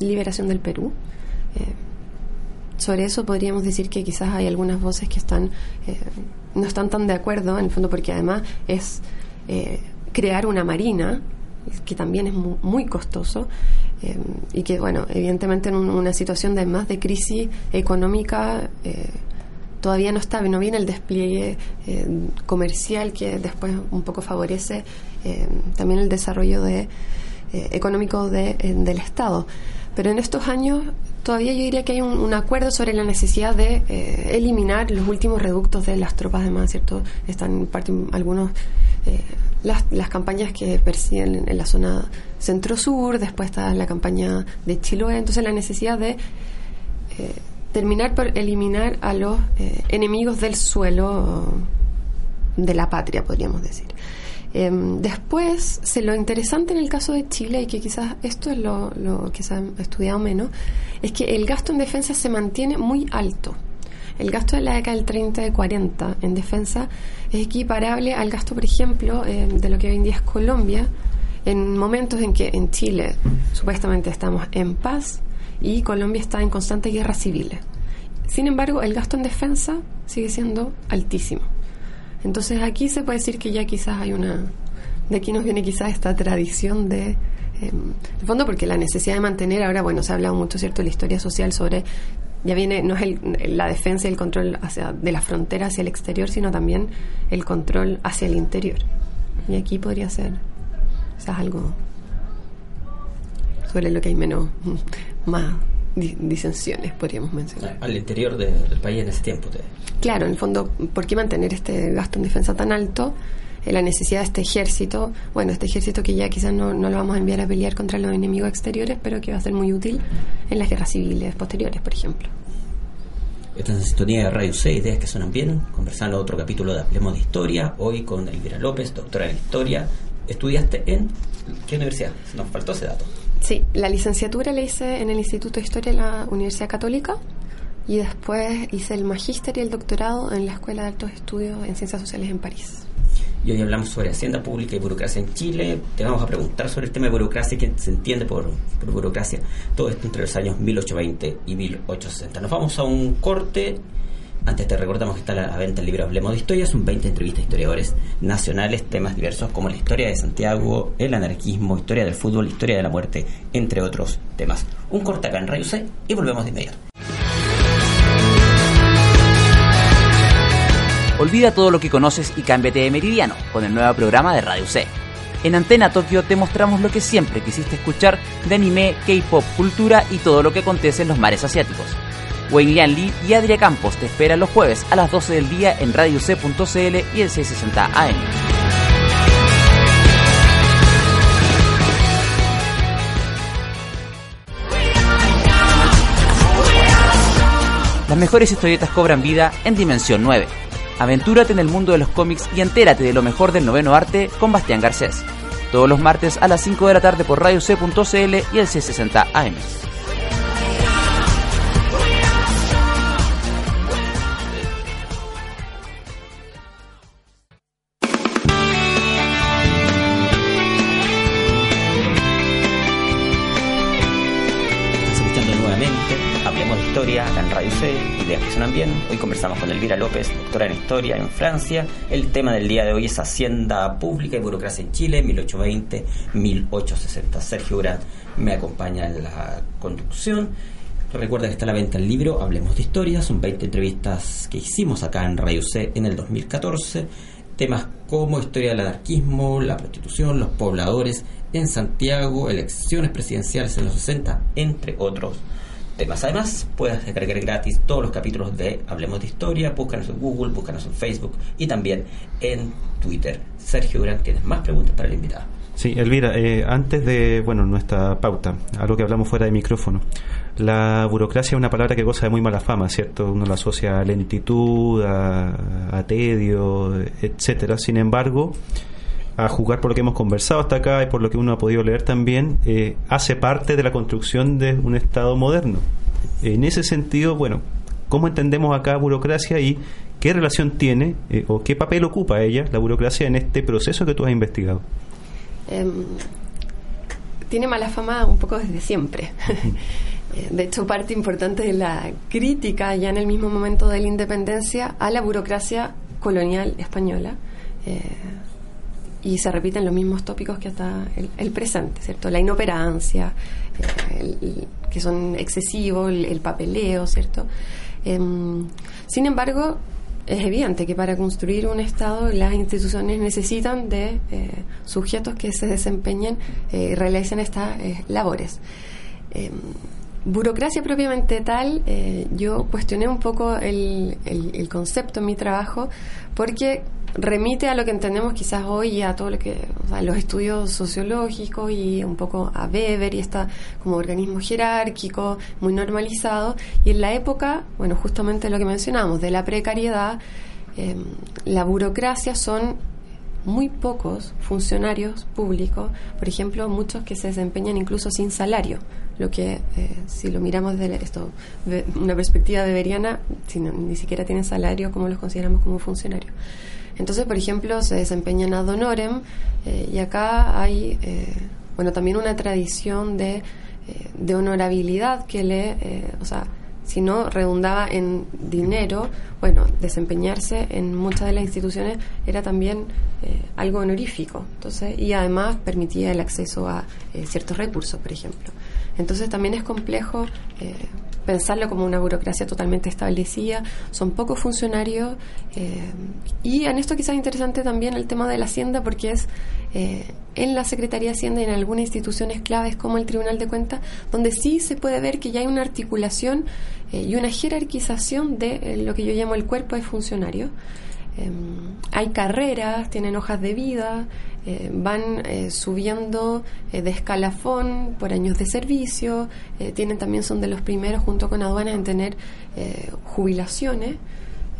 liberación del Perú. Sobre eso podríamos decir que quizás hay algunas voces que están no están tan de acuerdo, en el fondo, porque además es crear una marina que también es muy, costoso eh, y que, bueno, evidentemente en una situación de más de crisis económica eh, todavía no está, no viene el despliegue eh, comercial que después un poco favorece también el desarrollo de, económico de, del Estado. Pero en estos años todavía yo diría que hay un, acuerdo sobre la necesidad de eliminar los últimos reductos de las tropas, además, ¿cierto? Están parte, algunos las, las campañas que persiguen en, la zona centro-sur, después está la campaña de Chiloé, entonces la necesidad de eh, terminar por eliminar a los eh, enemigos del suelo de la patria, podríamos decir. Em, después, se, lo interesante en el caso de Chile, y que quizás esto es lo, que se ha estudiado menos, es que el gasto en defensa se mantiene muy alto. El gasto de la década del 30 y 40 en defensa es equiparable al gasto, por ejemplo, eh, de lo que hoy en día es Colombia, en momentos en que en Chile supuestamente estamos en paz y Colombia está en constante guerra civil. Sin embargo, el gasto en defensa sigue siendo altísimo. Entonces aquí se puede decir que ya quizás hay una... De aquí nos viene quizás esta tradición de el fondo porque la necesidad de mantener ahora bueno se ha hablado mucho cierto de la historia social sobre ya viene, no es el, la defensa y el control hacia, de la frontera hacia el exterior, sino también el control hacia el interior. Y aquí podría ser algo sobre lo que hay menos, más disensiones, podríamos mencionar. Al interior del país en ese tiempo. Claro, en el fondo, ¿por qué mantener este gasto en defensa tan alto? Eh, la necesidad de este ejército, bueno, este ejército que ya quizás no, no, lo vamos a enviar a pelear contra los enemigos exteriores, pero que va a ser muy útil en las guerras civiles posteriores, por ejemplo. Esta es la sintonía de Radio C, ideas que suenan bien, conversando otro capítulo de Hablemos de Historia, hoy con Elvira López, doctora en Historia. ¿Estudiaste en qué universidad? Nos faltó ese dato. Sí, la licenciatura la hice en el Instituto de Historia de la Universidad Católica y después hice el magíster y el doctorado en la Escuela de Altos Estudios en Ciencias Sociales en París y hoy hablamos sobre Hacienda Pública y burocracia en Chile. Te vamos a preguntar sobre el tema de burocracia, que se entiende por, burocracia, todo esto entre los años 1820 y 1860. Nos vamos a un corte. Antes te recordamos que está a la venta el libro Hablemos de Historia, son 20 entrevistas a historiadores nacionales, temas diversos como la historia de Santiago, el anarquismo, historia del fútbol, historia de la muerte, entre otros temas. Un corte acá en Radio C y volvemos de inmediato. Olvida todo lo que conoces y cámbiate de meridiano con el nuevo programa de Radio C. En Antena Tokio te mostramos lo que siempre quisiste escuchar de anime, K-pop, cultura y todo lo que acontece en los mares asiáticos. Wayne Lian Lee y Adria Campos te esperan los jueves a las 12 del día en radioc.cl y el 660 AM. Las mejores historietas cobran vida en Dimensión 9 Aventúrate en el mundo de los cómics y entérate de lo mejor del noveno arte con Bastián Garcés. Todos los martes a las 5 de la tarde por Radio C.cl y el C60 AM. Hoy conversamos con Elvira López, doctora en Historia en Francia. El tema del día de hoy es Hacienda Pública y Burocracia en Chile, 1820-1860. Sergio Urán me acompaña en la conducción. Recuerda que está a la venta el libro Hablemos de Historia. Son 20 entrevistas que hicimos acá en Radio C en el 2014 temas como historia del anarquismo, la prostitución, los pobladores en Santiago, elecciones presidenciales en los 60, entre otros temas. Además, puedes descargar gratis todos los capítulos de Hablemos de Historia, búscanos en Google, búscanos en Facebook y también en Twitter. Sergio Durán, ¿tienes más preguntas para el invitado? Sí, Elvira, eh, antes de bueno nuestra pauta, algo que hablamos fuera de micrófono, la burocracia es una palabra que goza de muy mala fama, ¿cierto? Uno la asocia a lentitud, a, tedio, etcétera. Sin embargo, a jugar por lo que hemos conversado hasta acá y por lo que uno ha podido leer también, eh, hace parte de la construcción de un Estado moderno. En ese sentido, bueno, ¿cómo entendemos acá burocracia y qué relación tiene eh, o qué papel ocupa ella, la burocracia, en este proceso que tú has investigado? Em, tiene mala fama un poco desde siempre. Eh, de hecho, parte importante de la crítica ya en el mismo momento de la independencia a la burocracia colonial española y se repiten los mismos tópicos que hasta el, presente, ¿cierto? La inoperancia, eh, que son excesivos, el, papeleo, ¿cierto? Em, sin embargo, es evidente que para construir un Estado las instituciones necesitan de eh, sujetos que se desempeñen eh, y realicen estas labores. Burocracia propiamente tal, yo cuestioné un poco el, el, concepto en mi trabajo porque remite a lo que entendemos quizás hoy a todo lo que los estudios sociológicos y un poco a Weber y está como organismo jerárquico muy normalizado. Y en la época bueno justamente lo que mencionamos de la precariedad em, la burocracia son muy pocos funcionarios públicos, por ejemplo, muchos que se desempeñan incluso sin salario, lo que eh, si lo miramos desde esto, de una perspectiva beberiana, si ni siquiera tienen salario, ¿cómo los consideramos como funcionarios? Entonces, por ejemplo, se desempeñan ad honorem eh, y acá hay, eh, bueno, también una tradición de, de honorabilidad que le, o sea, si no redundaba en dinero, bueno, desempeñarse en muchas de las instituciones era también algo honorífico, entonces, y además permitía el acceso a ciertos recursos, por ejemplo. Entonces también es complejo pensarlo como una burocracia totalmente establecida, son pocos funcionarios eh, y en esto quizás interesante también el tema de la Hacienda porque es eh, en la Secretaría de Hacienda y en algunas instituciones claves como el Tribunal de Cuentas, donde sí se puede ver que ya hay una articulación eh, y una jerarquización de lo que yo llamo el cuerpo de funcionarios. Em, hay carreras, tienen hojas de vida, eh, van eh, subiendo eh, de escalafón por años de servicio, tienen también son de los primeros junto con aduanas en tener jubilaciones.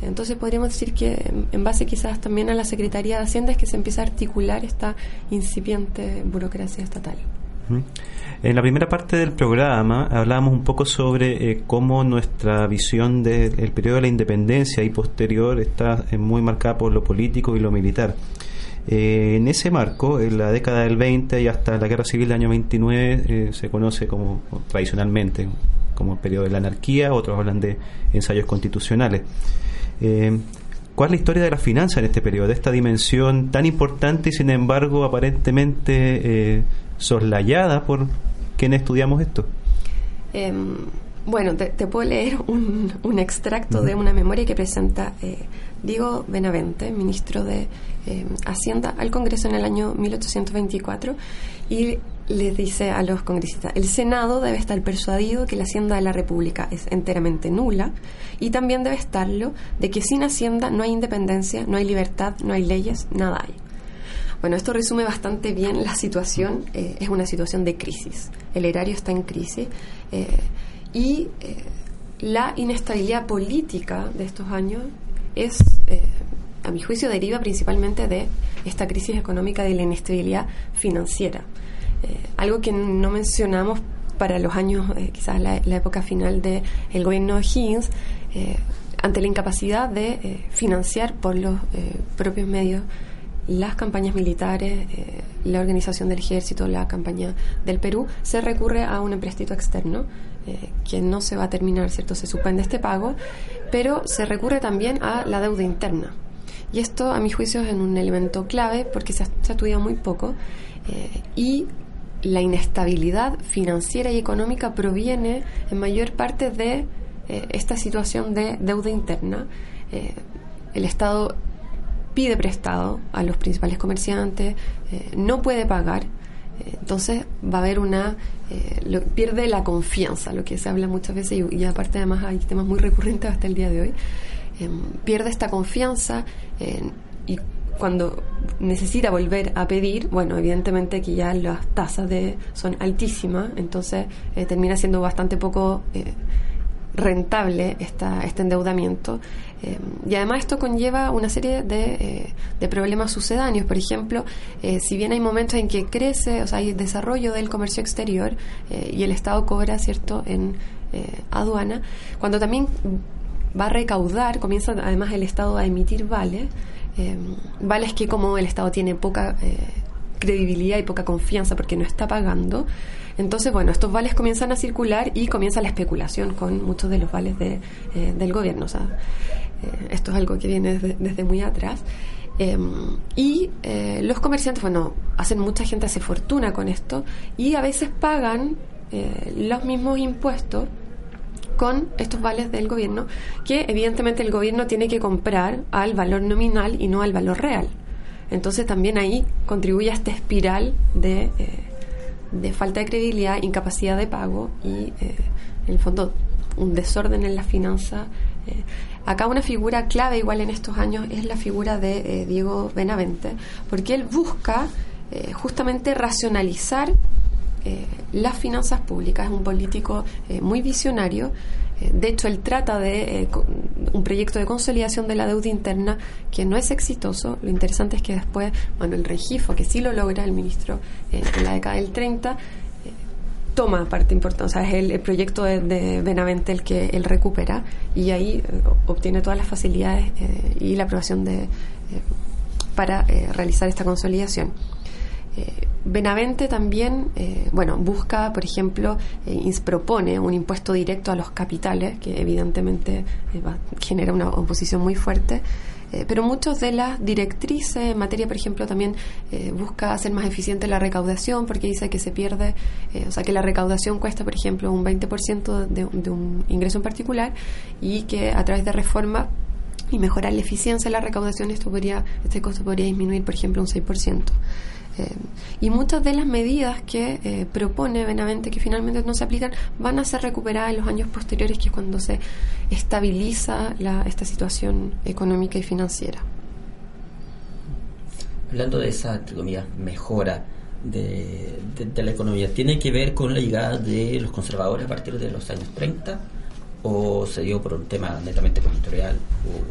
Entonces podríamos decir que en base quizás también a la Secretaría de Hacienda es que se empieza a articular esta incipiente burocracia estatal. En la primera parte del programa hablábamos un poco sobre eh, cómo nuestra visión del periodo de la independencia y posterior está eh, muy marcada por lo político y lo militar. Eh, en ese marco, en la década del 20 y hasta la Guerra Civil del año 29, se conoce como tradicionalmente como el periodo de la anarquía, otros hablan de ensayos constitucionales. ¿Cuál es la historia de la finanza en este periodo, de esta dimensión tan importante y sin embargo aparentemente soslayada por quienes estudiamos esto? Em, bueno, te, puedo leer un, un extracto de una memoria que presenta eh, Diego Benavente, ministro de em, Hacienda, al Congreso en el año 1824 y les dice a los congresistas, el Senado debe estar persuadido que la Hacienda de la República es enteramente nula y también debe estarlo de que sin Hacienda no hay independencia, no hay libertad, no hay leyes, nada hay. Bueno, esto resume bastante bien la situación. Eh, es una situación de crisis. El erario está en crisis eh, y eh, la inestabilidad política de estos años es, a mi juicio, deriva principalmente de esta crisis económica de la inestabilidad financiera. Algo que no mencionamos para los años, quizás la, época final del el gobierno de Higgins, ante la incapacidad de financiar por los propios medios las campañas militares, eh, la organización del ejército, la campaña del Perú, se recurre a un empréstito externo eh, que no se va a terminar, ¿cierto? Se suspende este pago, pero se recurre también a la deuda interna. Y esto, a mi juicio, es un elemento clave porque se ha, estudiado muy poco eh, y la inestabilidad financiera y económica proviene en mayor parte de esta situación de deuda interna. el Estado pide prestado a los principales comerciantes, no puede pagar, entonces va a haber una pierde la confianza lo que se habla muchas veces y, aparte además hay temas muy recurrentes hasta el día de hoy em, pierde esta confianza y cuando necesita volver a pedir, bueno, evidentemente que ya las tasas de son altísimas, entonces eh, termina siendo bastante poco eh, rentable esta, este endeudamiento. Eh, y además esto conlleva una serie de, de problemas sucedáneos. Por ejemplo, si bien hay momentos en que crece, o sea, hay desarrollo del comercio exterior y el Estado cobra, ¿cierto?, en aduana, cuando también va a recaudar, comienza además el Estado a emitir vales, eh, vales que como el Estado tiene poca eh, credibilidad y poca confianza porque no está pagando, entonces, bueno, estos vales comienzan a circular y comienza la especulación con muchos de los vales de, eh, del gobierno. O sea, eh, esto es algo que viene desde, muy atrás. y los comerciantes, bueno, hacen mucha gente hace fortuna con esto y a veces pagan los mismos impuestos con estos vales del gobierno, que evidentemente el gobierno tiene que comprar al valor nominal y no al valor real. Entonces también ahí contribuye a esta espiral de, eh, de falta de credibilidad, incapacidad de pago y, eh, en el fondo, un desorden en la finanza. Eh. Acá una figura clave igual en estos años es la figura de Diego Benavente, porque él busca justamente racionalizar eh, las finanzas públicas, es un político eh, muy visionario. Eh, de hecho, él trata de un proyecto de consolidación de la deuda interna que no es exitoso. Lo interesante es que después Manuel Regifo, que sí lo logra, el ministro en la década del 30, toma parte importante, o sea, es el, proyecto de, Benavente el que él recupera y ahí obtiene todas las facilidades y la aprobación de, para realizar esta consolidación. Eh, Benavente también, eh, bueno, busca, por ejemplo, eh, propone un impuesto directo a los capitales, que evidentemente genera una oposición muy fuerte, pero muchas de las directrices en materia, por ejemplo, también busca hacer más eficiente la recaudación, porque dice que se pierde, o sea, que la recaudación cuesta, por ejemplo, un 20% de, de un ingreso en particular y que a través de reforma y mejorar la eficiencia de la recaudación, esto podría, este costo podría disminuir, por ejemplo, un 6%. Eh, y muchas de las medidas que eh, propone Benavente que finalmente no se aplican van a ser recuperadas en los años posteriores, que es cuando se estabiliza esta situación económica y financiera. Hablando de esa, entre mejora de, la economía, ¿tiene que ver con la llegada de los conservadores a partir de los años 30 o se dio por un tema netamente coyuntural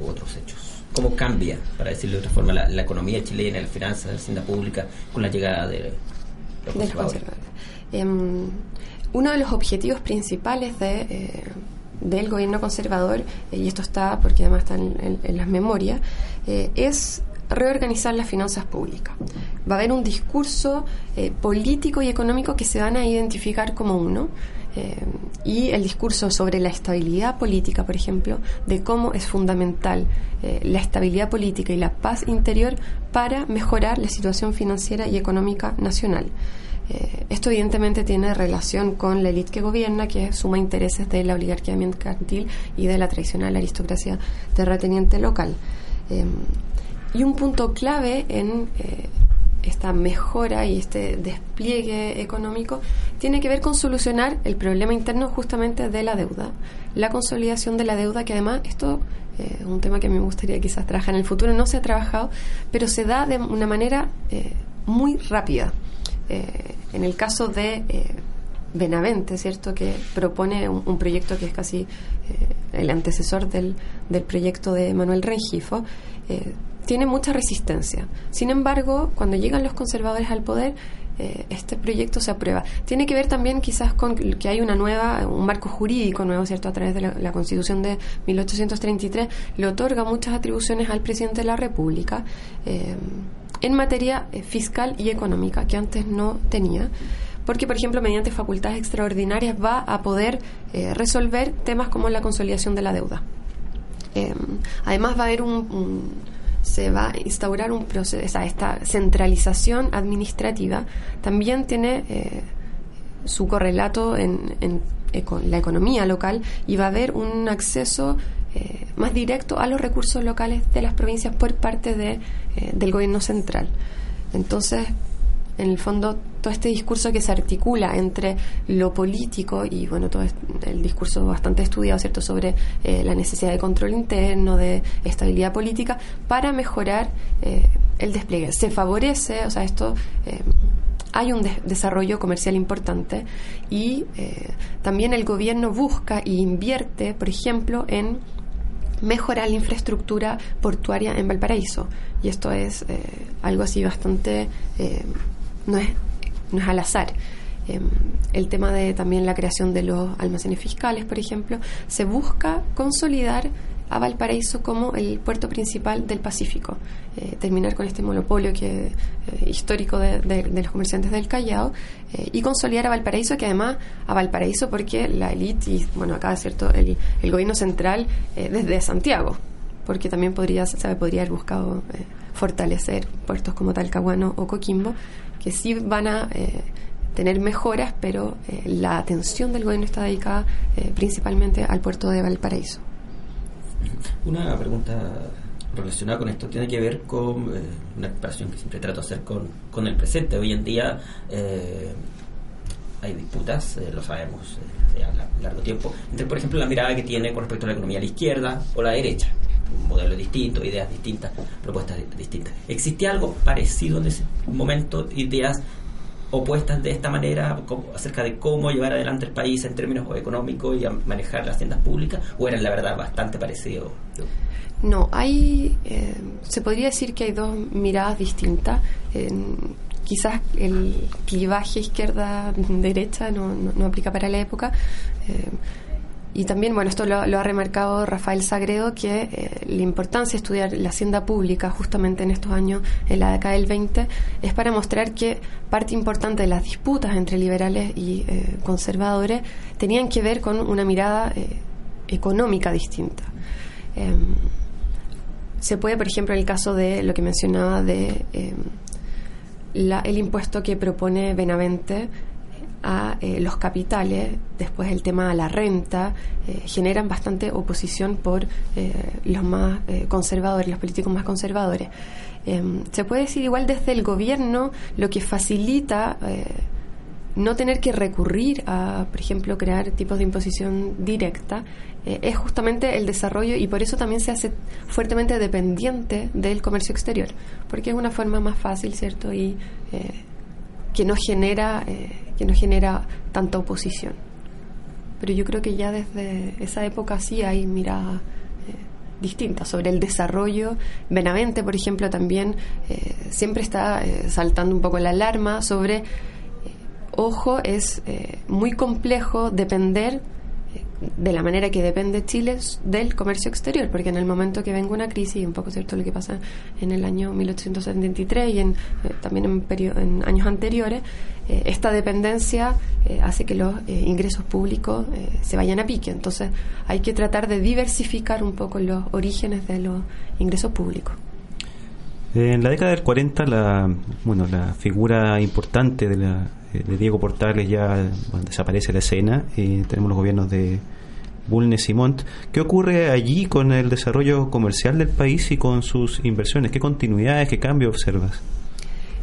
u otros hechos? Cómo cambia, para decirlo de otra forma, la, economía chilena, la finanzas, la hacienda pública con la llegada de los conservadores. Em, uno de los objetivos principales de, eh, del gobierno conservador, eh, y esto está porque además está en, las memorias, eh, es reorganizar las finanzas públicas. Va a haber un discurso político y económico que se van a identificar como uno. Eh, y el discurso sobre la estabilidad política, por ejemplo, de cómo es fundamental eh, la estabilidad política y la paz interior para mejorar la situación financiera y económica nacional. Eh, esto evidentemente tiene relación con la élite que gobierna, que suma intereses de la oligarquía mercantil y de la tradicional aristocracia terrateniente local. y un punto clave en esta mejora y este despliegue económico tiene que ver con solucionar el problema interno justamente de la deuda, la consolidación de la deuda, que además esto es eh, un tema que me gustaría quizás trabajar en el futuro, no se ha trabajado, pero se da de una manera eh, muy rápida. Eh, en el caso de Benavente, ¿cierto?, que propone un, proyecto que es casi el antecesor del, del, proyecto de Manuel Rengifo, tiene mucha resistencia. Sin embargo, cuando llegan los conservadores al poder, eh, este proyecto se aprueba. Tiene que ver también quizás con que hay una nueva, un marco jurídico nuevo, ¿cierto? A través de la, Constitución de 1833, le otorga muchas atribuciones al presidente de la República eh, en materia eh, fiscal y económica, que antes no tenía porque, por ejemplo, mediante facultades extraordinarias va a poder resolver temas como la consolidación de la deuda. además va a haber un se va a instaurar un proceso, o esta centralización administrativa también tiene eh, su correlato en, la economía local y va a haber un acceso eh, más directo a los recursos locales de las provincias por parte de, del gobierno central. Entonces, en el fondo todo este discurso que se articula entre lo político y bueno todo el discurso bastante estudiado cierto sobre eh, la necesidad de control interno de estabilidad política para mejorar eh, el despliegue se favorece o sea esto eh, hay un desarrollo comercial importante y también el gobierno busca e invierte, por ejemplo, en mejorar la infraestructura portuaria en Valparaíso. Y esto es algo así bastante no es, no es al azar. Em, el tema de también la creación de los almacenes fiscales, por ejemplo, se busca consolidar a Valparaíso como el puerto principal del Pacífico, eh, terminar con este monopolio que eh, histórico de, los comerciantes del Callao eh, y consolidar a Valparaíso, que además a Valparaíso porque la élite y bueno acá cierto el, el gobierno central desde Santiago, porque también podría se podría haber buscado fortalecer puertos como Talcahuano o Coquimbo que sí van a eh, tener mejoras, pero eh, la atención del gobierno está dedicada eh, principalmente al puerto de Valparaíso. Una pregunta relacionada con esto tiene que ver con una comparación que siempre trato de hacer con, con el presente. Hoy en día hay disputas, lo sabemos hace largo tiempo, entre por ejemplo la mirada que tiene con respecto a la economía la izquierda o la derecha un modelo distinto, ideas distintas, propuestas distintas. ¿Existía algo parecido en ese momento, ideas opuestas de esta manera acerca de cómo llevar adelante el país en términos económicos y manejar las tiendas públicas o eran la verdad bastante parecidos? No, hay, eh, se podría decir que hay dos miradas distintas. quizás el clivaje izquierda-derecha no, no, aplica para la época. Eh, y también, bueno, esto lo, ha remarcado Rafael Sagredo, que eh, la importancia de estudiar la hacienda pública justamente en estos años, en la década del 20, es para mostrar que parte importante de las disputas entre liberales y eh, conservadores tenían que ver con una mirada eh, económica distinta. Em, se puede, por ejemplo, en el caso de lo que mencionaba de em, el impuesto que propone Benavente, a eh, los capitales, después el tema de la renta, eh, generan bastante oposición por eh, los más conservadores, los políticos más conservadores. Em, se puede decir igual desde el gobierno lo que facilita no tener que recurrir a, por ejemplo, crear tipos de imposición directa, es justamente el desarrollo y por eso también se hace fuertemente dependiente del comercio exterior, porque es una forma más fácil, ¿cierto? Y que no genera que no genera tanta oposición. Pero yo creo que ya desde esa época sí hay miradas eh, distintas sobre el desarrollo. Benavente, por ejemplo, también eh, siempre está eh, saltando un poco la alarma sobre, ojo, es muy complejo depender de la manera que depende Chile del comercio exterior, porque en el momento que venga una crisis, un poco cierto lo que pasa en el año 1873 y en, eh, también en, en, años anteriores, eh, esta dependencia eh, hace que los ingresos públicos se vayan a pique. Entonces hay que tratar de diversificar un poco los orígenes de los ingresos públicos. En la década del 40, la, bueno, la figura importante de la de Diego Portales ya desaparece la escena y tenemos los gobiernos de Bulnes y Montt. ¿Qué ocurre allí con el desarrollo comercial del país y con sus inversiones? ¿Qué continuidades, qué cambios observas?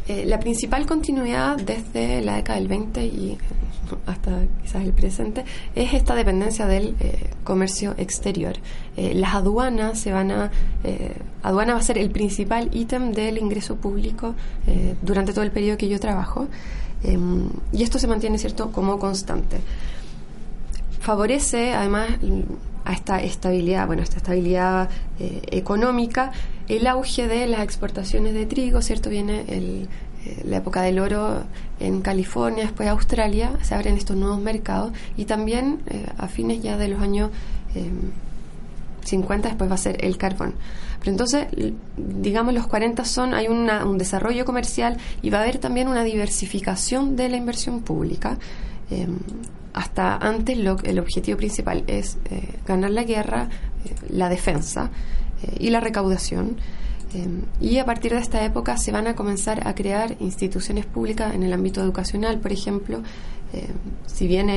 Eh, la principal continuidad desde la década del 20 y hasta quizás el presente es esta dependencia del eh, comercio exterior. Eh, las aduanas se van a aduana va a ser el principal ítem del ingreso público durante todo el periodo que yo trabajo. Em, y esto se mantiene, ¿cierto?, como constante. Favorece, además, a esta estabilidad, bueno, esta estabilidad eh, económica, el auge de las exportaciones de trigo, ¿cierto? Viene eh, la época del oro en California, después Australia, se abren estos nuevos mercados y también eh, a fines ya de los años 50 em, después va a ser el carbón. Pero entonces, digamos, los 40 son, hay un desarrollo comercial y va a haber también una diversificación de la inversión pública. Em, hasta antes lo, el objetivo principal es eh, ganar la guerra, eh, la defensa eh, y la recaudación. Em, y a partir de esta época se van a comenzar a crear instituciones públicas en el ámbito educacional, por ejemplo, si bien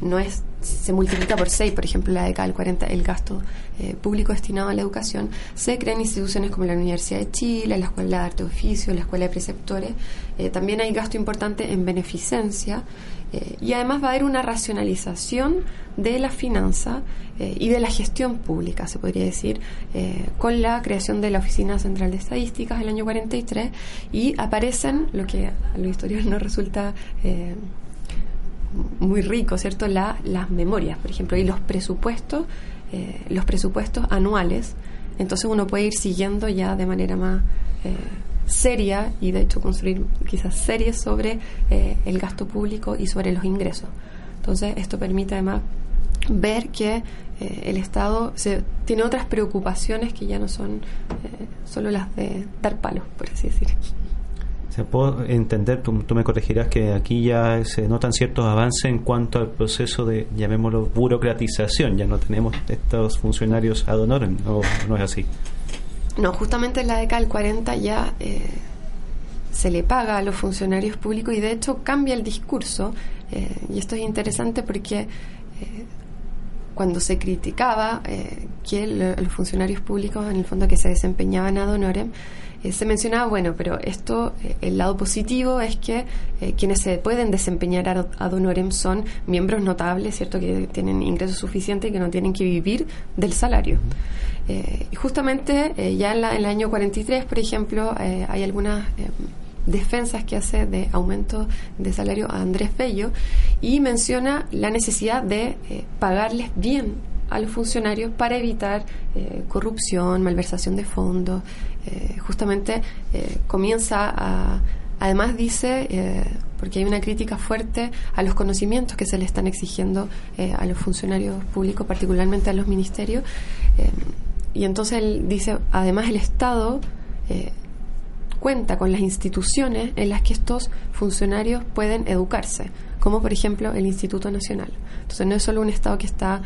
no es se multiplica por 6, por ejemplo, la década del 40, el gasto eh, público destinado a la educación, se crean instituciones como la Universidad de Chile, la Escuela de Arte Oficio, la Escuela de Preceptores. Eh, también hay gasto importante en beneficencia eh, y además va a haber una racionalización de la finanza y de la gestión pública, se podría decir, con la creación de la Oficina Central de Estadísticas el año 43 y aparecen lo que a los historiadores no resulta muy rico, ¿cierto? La, las memorias, por ejemplo, y los presupuestos, eh, los presupuestos anuales. Entonces uno puede ir siguiendo ya de manera más eh, seria y de hecho construir quizás series sobre eh, el gasto público y sobre los ingresos. Entonces esto permite además ver que el Estado se, tiene otras preocupaciones que ya no son solo las de dar palos, por así decir puedo entender, tú, me corregirás, que aquí ya se notan ciertos avances en cuanto al proceso de, llamémoslo, burocratización. Ya no tenemos estos funcionarios ad honorem, ¿no, no es así? No, justamente en la década del 40 ya eh, se le paga a los funcionarios públicos y de hecho cambia el discurso. Eh, y esto es interesante porque eh, cuando se criticaba que los funcionarios públicos, en el fondo que se desempeñaban ad honorem, eh, se mencionaba, bueno, pero esto, eh, el lado positivo es que eh, quienes se pueden desempeñar ad honorem son miembros notables, ¿cierto? Que tienen ingresos suficientes y que no tienen que vivir del salario. y justamente ya en, el año 43, por ejemplo, hay algunas defensas que hace de aumento de salario a Andrés Bello y menciona la necesidad de pagarles bien a los funcionarios para evitar eh, corrupción, malversación de fondos. Eh, justamente eh, comienza a, además dice, porque hay una crítica fuerte a los conocimientos que se le están exigiendo a los funcionarios públicos, particularmente a los ministerios, y entonces él dice, además el Estado cuenta con las instituciones en las que estos funcionarios pueden educarse, como por ejemplo el Instituto Nacional. Entonces no es solo un Estado que está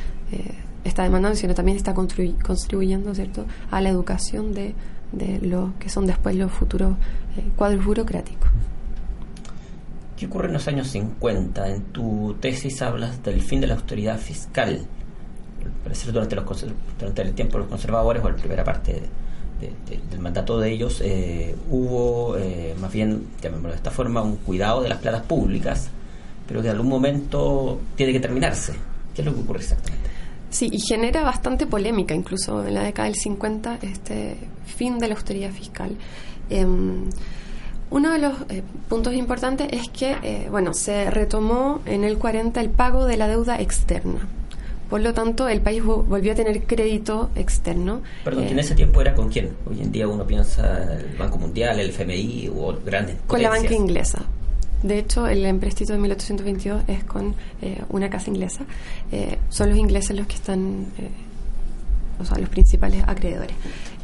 está demandando, sino también está contribuyendo ¿cierto? a la educación de, de lo que son después los futuros eh, cuadros burocráticos. ¿Qué ocurre en los años 50? En tu tesis hablas del fin de la autoridad fiscal. Parece durante, los, durante el tiempo de los conservadores o la primera parte del mandato de ellos eh, hubo eh, más bien, llamémoslo de esta forma, un cuidado de las platas públicas, pero que en algún momento tiene que terminarse. ¿Qué es lo que ocurre exactamente? Sí, y genera bastante polémica incluso en la década del 50 este fin de la austeridad fiscal. Em, uno de los eh, puntos importantes es que, eh, bueno, se retomó en el 40 el pago de la deuda externa. Por lo tanto, el país volvió a tener crédito externo. Perdón, ¿en eh, ese tiempo era con quién? Hoy en día uno piensa el Banco Mundial, el FMI o grandes. Con la banca inglesa. De hecho, el empréstito de 1822 es con eh, una casa inglesa. Eh, son los ingleses los que están, eh, o sea, los principales acreedores.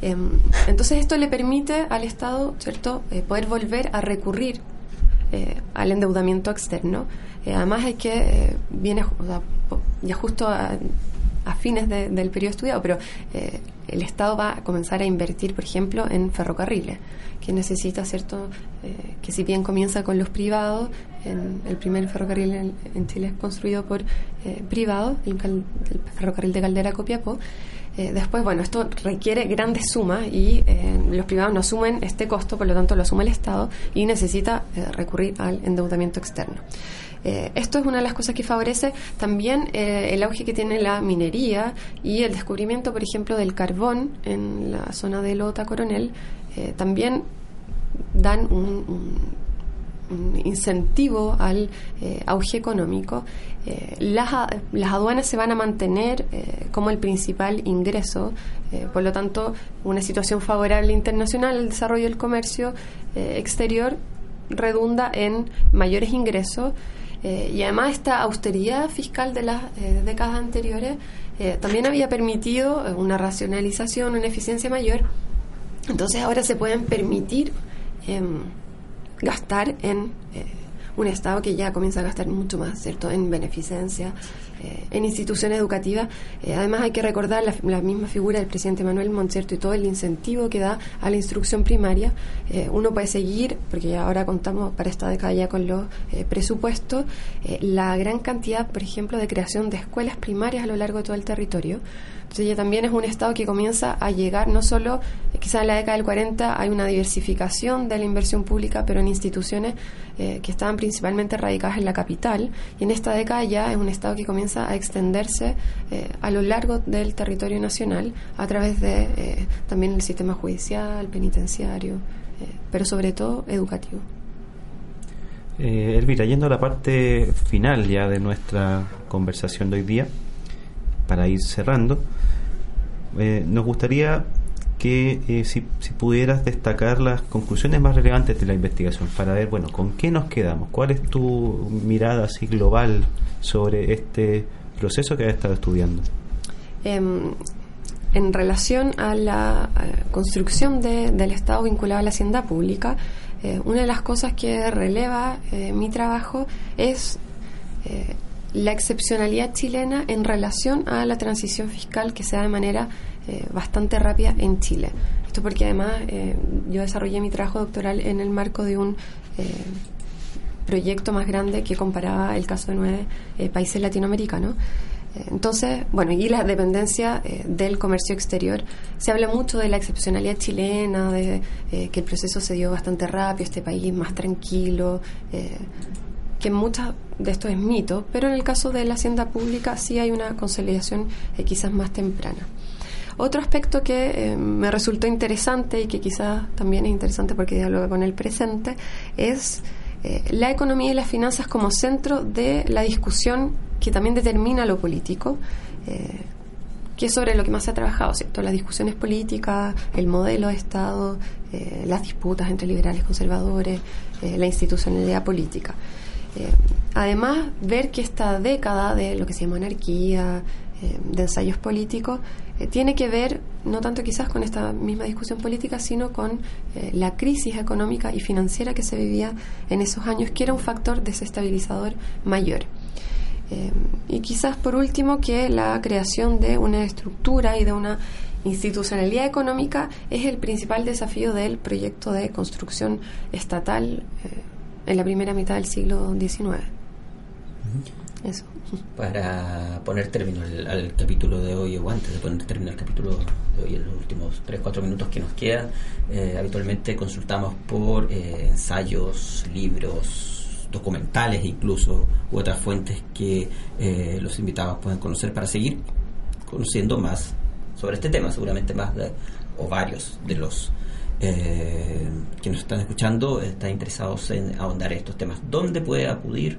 Em, entonces, esto le permite al Estado, ¿cierto?, poder volver a recurrir al endeudamiento externo. además, hay que, viene, ya justo a, a fines del periodo estudiado, pero el Estado va a comenzar a invertir, por ejemplo, en ferrocarriles que necesita, ¿cierto? Eh, que si bien comienza con los privados, en el primer ferrocarril en, Chile es construido por eh, privados, el, ferrocarril de Caldera Copiapó. Eh, después, bueno, esto requiere grandes sumas y los privados no asumen este costo, por lo tanto lo asume el Estado y necesita recurrir al endeudamiento externo. Esto es una de las cosas que favorece también el auge que tiene la minería y el descubrimiento, por ejemplo, del carbón en la zona de Lota Coronel, eh, también dan un, incentivo al eh, auge económico. Eh, las, las, aduanas se van a mantener como el principal ingreso, por lo tanto, una situación favorable internacional al desarrollo del comercio exterior redunda en mayores ingresos. Y además esta austeridad fiscal de las décadas anteriores también había permitido una racionalización, una eficiencia mayor entonces ahora se pueden permitir em, gastar en eh, un Estado que ya comienza a gastar mucho más, ¿cierto?, en beneficencia, eh, en instituciones educativas. Eh, además hay que recordar la, misma figura del presidente Manuel Montserto y todo el incentivo que da a la instrucción primaria. Eh, uno puede seguir, porque ahora contamos para esta década ya con los presupuestos, la gran cantidad, por ejemplo, de creación de escuelas primarias a lo largo de todo el territorio. Entonces también es un Estado que comienza a llegar, no solo, quizás en la década del 40 hay una diversificación de la inversión pública, pero en instituciones que estaban principalmente radicadas en la capital, y en esta década ya es un Estado que comienza a extenderse eh, a lo largo del territorio nacional a través de eh, también el sistema judicial, penitenciario, eh, pero sobre todo educativo. Elvira, yendo a la parte final ya de nuestra conversación de hoy día, para ir cerrando, nos gustaría que si, si, pudieras destacar las conclusiones más relevantes de la investigación para ver, bueno, con qué nos quedamos, cuál es tu mirada así global sobre este proceso que has estado estudiando. Em, en relación a la construcción del Estado vinculado a la hacienda pública, eh, una de las cosas que releva eh, mi trabajo es eh, la excepcionalidad chilena en relación a la transición fiscal que se da de manera bastante rápida en Chile. Esto porque además yo desarrollé mi trabajo doctoral en el marco de un proyecto más grande que comparaba el caso de nueve eh, países latinoamericanos. Eh, entonces, bueno, y la dependencia eh, del comercio exterior. Se habla mucho de la excepcionalidad chilena, de que el proceso se dio bastante rápido, este país más tranquilo, que muchas de esto es mito, pero en el caso de la hacienda pública sí hay una consolidación quizás más temprana. Otro aspecto que me resultó interesante y que quizás también es interesante porque dialoga con el presente es eh, la economía y las finanzas como centro de la discusión que también determina lo político, eh, que es sobre lo que más se ha trabajado, ¿cierto? Las discusiones políticas, el modelo de Estado, eh, las disputas entre liberales y conservadores, la institucionalidad política. Además, ver que esta década de lo que se llama anarquía, de ensayos políticos, eh, tiene que ver no tanto quizás con esta misma discusión política, sino con eh, la crisis económica y financiera que se vivía en esos años, que era un factor desestabilizador mayor. Eh, y quizás por último que la creación de una estructura y de una institucionalidad económica es el principal desafío del proyecto de construcción estatal en la primera mitad del siglo XIX. Eso para poner término al, capítulo de hoy, o antes de poner término al capítulo de hoy, en los últimos 3-4 minutos que nos quedan, eh, habitualmente consultamos por eh, ensayos, libros, documentales incluso, u otras fuentes que eh, los invitados pueden conocer para seguir conociendo más sobre este tema, seguramente más de, o varios de los que nos están escuchando están interesados en ahondar estos temas. ¿Dónde puede acudir?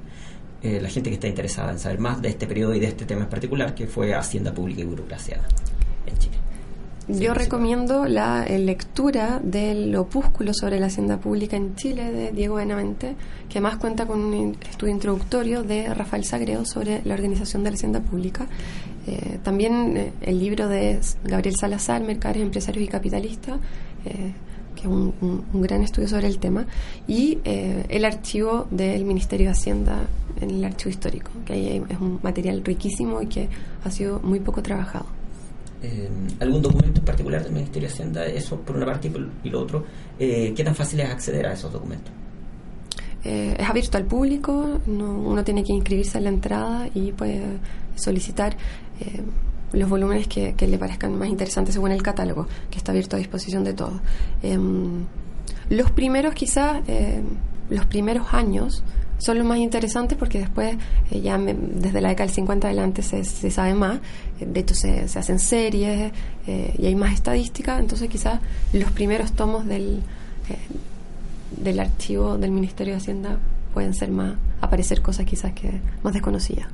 Eh, la gente que está interesada en saber más de este periodo y de este tema en particular, que fue Hacienda Pública y Burocracia en Chile. Yo recomiendo la eh, lectura del opúsculo sobre la hacienda pública en Chile de Diego Benavente, que además cuenta con un estudio introductorio de Rafael Sagreo sobre la organización de la hacienda pública. Eh, también el libro de Gabriel Salazar, Mercaderes, Empresarios y Capitalistas, que es un, gran estudio sobre el tema, y eh, el archivo del Ministerio de Hacienda en el archivo histórico, que ahí es un material riquísimo y que ha sido muy poco trabajado. Eh, ¿Algún documento en particular del Ministerio de Hacienda? Eso por una parte y, lo otro. Eh, ¿Qué tan fácil es acceder a esos documentos? es abierto al público, uno tiene que inscribirse en la entrada y puede solicitar los volúmenes que, le parezcan más interesantes según el catálogo, que está abierto a disposición de todos. Em, los primeros, quizás, em, los primeros años son los más interesantes porque después, eh, ya desde la década del 50 adelante, se, sabe más. Eh, de hecho, se, hacen series eh, y hay más estadística. Entonces, quizás los primeros tomos del, del archivo del Ministerio de Hacienda pueden ser más, aparecer cosas quizás que más desconocidas.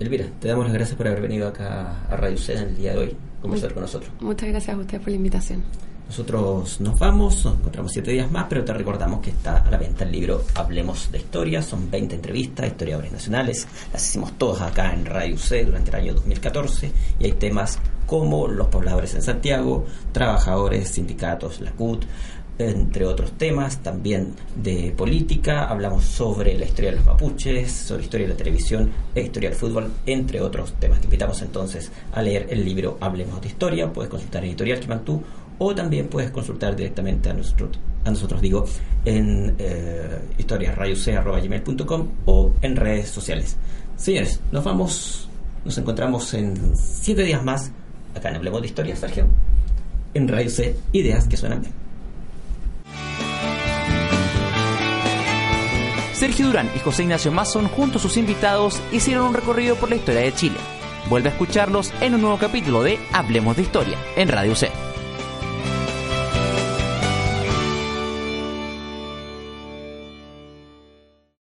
Elvira, te damos las gracias por haber venido acá a Radio C en el día de hoy, conversar con nosotros. Muchas gracias a usted por la invitación. Nosotros nos vamos, nos encontramos siete días más, pero te recordamos que está a la venta el libro Hablemos de Historia. Son 20 entrevistas, historiadores nacionales. Las hicimos todas acá en Radio C durante el año 2014. Y hay temas como los pobladores en Santiago, trabajadores, sindicatos, la CUT, entre otros temas, también de política, hablamos sobre la historia de los mapuches, sobre historia de la televisión historia del fútbol, entre otros temas. Te invitamos entonces a leer el libro Hablemos de Historia, puedes consultar Editorial Quimantú o también puedes consultar directamente a, nuestro, a nosotros, digo, en eh, historiasrayuc.com o en redes sociales. Señores, nos vamos, nos encontramos en siete días más acá en Hablemos de Historia, Sergio, en Radio C, ideas que suenan bien. Sergio Durán y José Ignacio Mason, junto a sus invitados, hicieron un recorrido por la historia de Chile. Vuelve a escucharlos en un nuevo capítulo de Hablemos de Historia en Radio C.